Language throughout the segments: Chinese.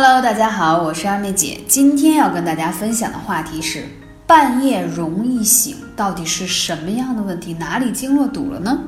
Hello，大家好，我是二妹姐。今天要跟大家分享的话题是半夜容易醒，到底是什么样的问题？哪里经络堵了呢？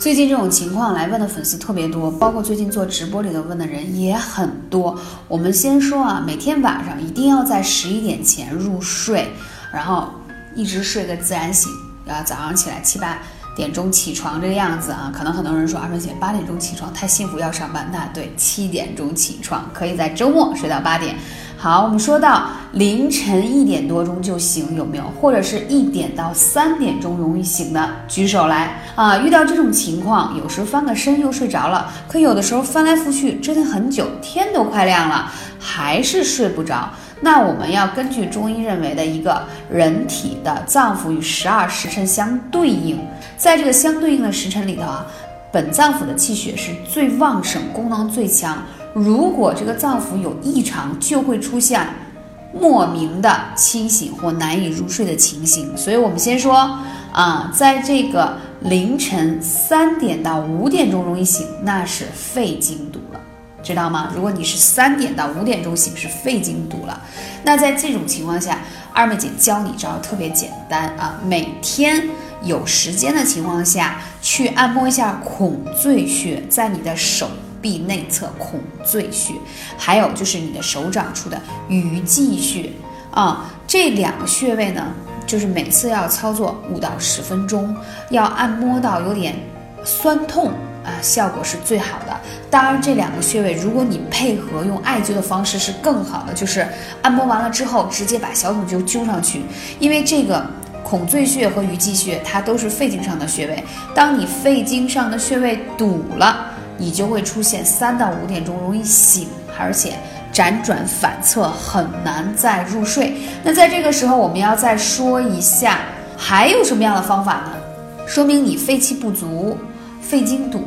最近这种情况来问的粉丝特别多，包括最近做直播里头问的人也很多。我们先说啊，每天晚上一定要在十一点前入睡，然后一直睡个自然醒，然后早上起来七八。点钟起床这个样子啊，可能很多人说二妹姐八点钟起床太幸福要上班，那对七点钟起床可以在周末睡到八点。好，我们说到凌晨一点多钟就醒有没有？或者是一点到三点钟容易醒的举手来啊！遇到这种情况，有时翻个身又睡着了，可有的时候翻来覆去折腾很久，天都快亮了还是睡不着。那我们要根据中医认为的一个人体的脏腑与十二时辰相对应。在这个相对应的时辰里头啊，本脏腑的气血是最旺盛，功能最强。如果这个脏腑有异常，就会出现莫名的清醒或难以入睡的情形。所以，我们先说啊，在这个凌晨三点到五点钟容易醒，那是肺经堵了，知道吗？如果你是三点到五点钟醒，是肺经堵了。那在这种情况下，二妹姐教你招特别简单啊，每天。有时间的情况下去按摩一下孔最穴，在你的手臂内侧孔最穴，还有就是你的手掌处的鱼际穴啊，这两个穴位呢，就是每次要操作五到十分钟，要按摩到有点酸痛啊，效果是最好的。当然，这两个穴位如果你配合用艾灸的方式是更好的，就是按摩完了之后直接把小筒灸灸上去，因为这个。孔最穴和鱼际穴，它都是肺经上的穴位。当你肺经上的穴位堵了，你就会出现三到五点钟容易醒，而且辗转反侧，很难再入睡。那在这个时候，我们要再说一下，还有什么样的方法呢？说明你肺气不足，肺经堵。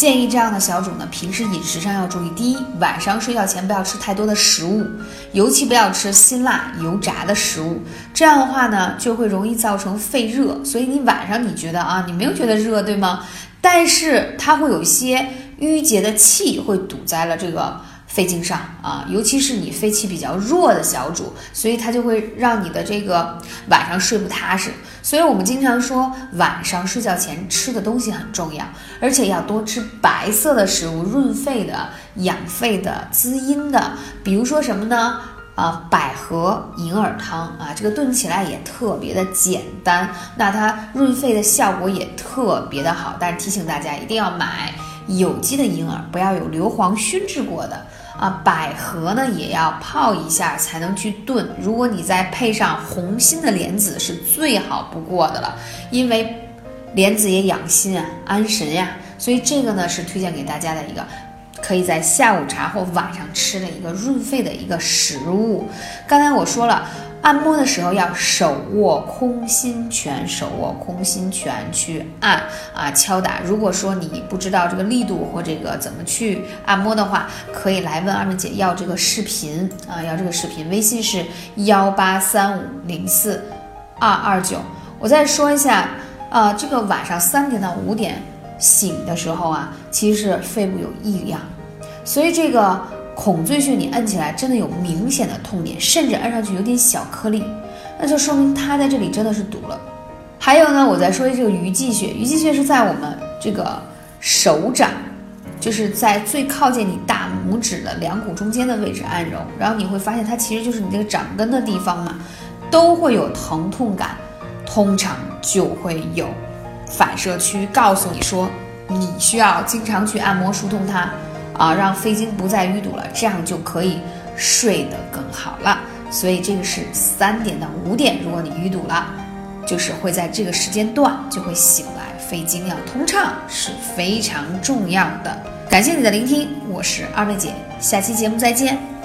建议这样的小主呢，平时饮食上要注意：第一，晚上睡觉前不要吃太多的食物，尤其不要吃辛辣油炸的食物。这样的话呢，就会容易造成肺热。所以你晚上你觉得啊，你没有觉得热，对吗？但是它会有一些淤结的气会堵在了这个。肺经上啊，尤其是你肺气比较弱的小主，所以它就会让你的这个晚上睡不踏实。所以我们经常说，晚上睡觉前吃的东西很重要，而且要多吃白色的食物，润肺的、养肺的、滋阴的。比如说什么呢？啊，百合银耳汤啊，这个炖起来也特别的简单，那它润肺的效果也特别的好。但是提醒大家，一定要买有机的银耳，不要有硫磺熏制过的。啊，百合呢也要泡一下才能去炖。如果你再配上红心的莲子，是最好不过的了，因为莲子也养心啊，安神呀。所以这个呢是推荐给大家的一个，可以在下午茶或晚上吃的一个润肺的一个食物。刚才我说了。按摩的时候要手握空心拳，手握空心拳去按啊敲打。如果说你不知道这个力度或这个怎么去按摩的话，可以来问二妹姐要这个视频啊，要这个视频。微信是幺八三五零四二二九。我再说一下啊，这个晚上三点到五点醒的时候啊，其实是肺部有异样，所以这个。孔最穴你摁起来真的有明显的痛点，甚至摁上去有点小颗粒，那就说明它在这里真的是堵了。还有呢，我再说一这个鱼际穴，鱼际穴是在我们这个手掌，就是在最靠近你大拇指的两股中间的位置按揉，然后你会发现它其实就是你这个掌根的地方嘛，都会有疼痛感，通常就会有反射区告诉你说你需要经常去按摩疏通它。啊，让肺经不再淤堵了，这样就可以睡得更好了。所以这个是三点到五点，如果你淤堵了，就是会在这个时间段就会醒来，肺经要通畅是非常重要的。感谢你的聆听，我是二妹姐，下期节目再见。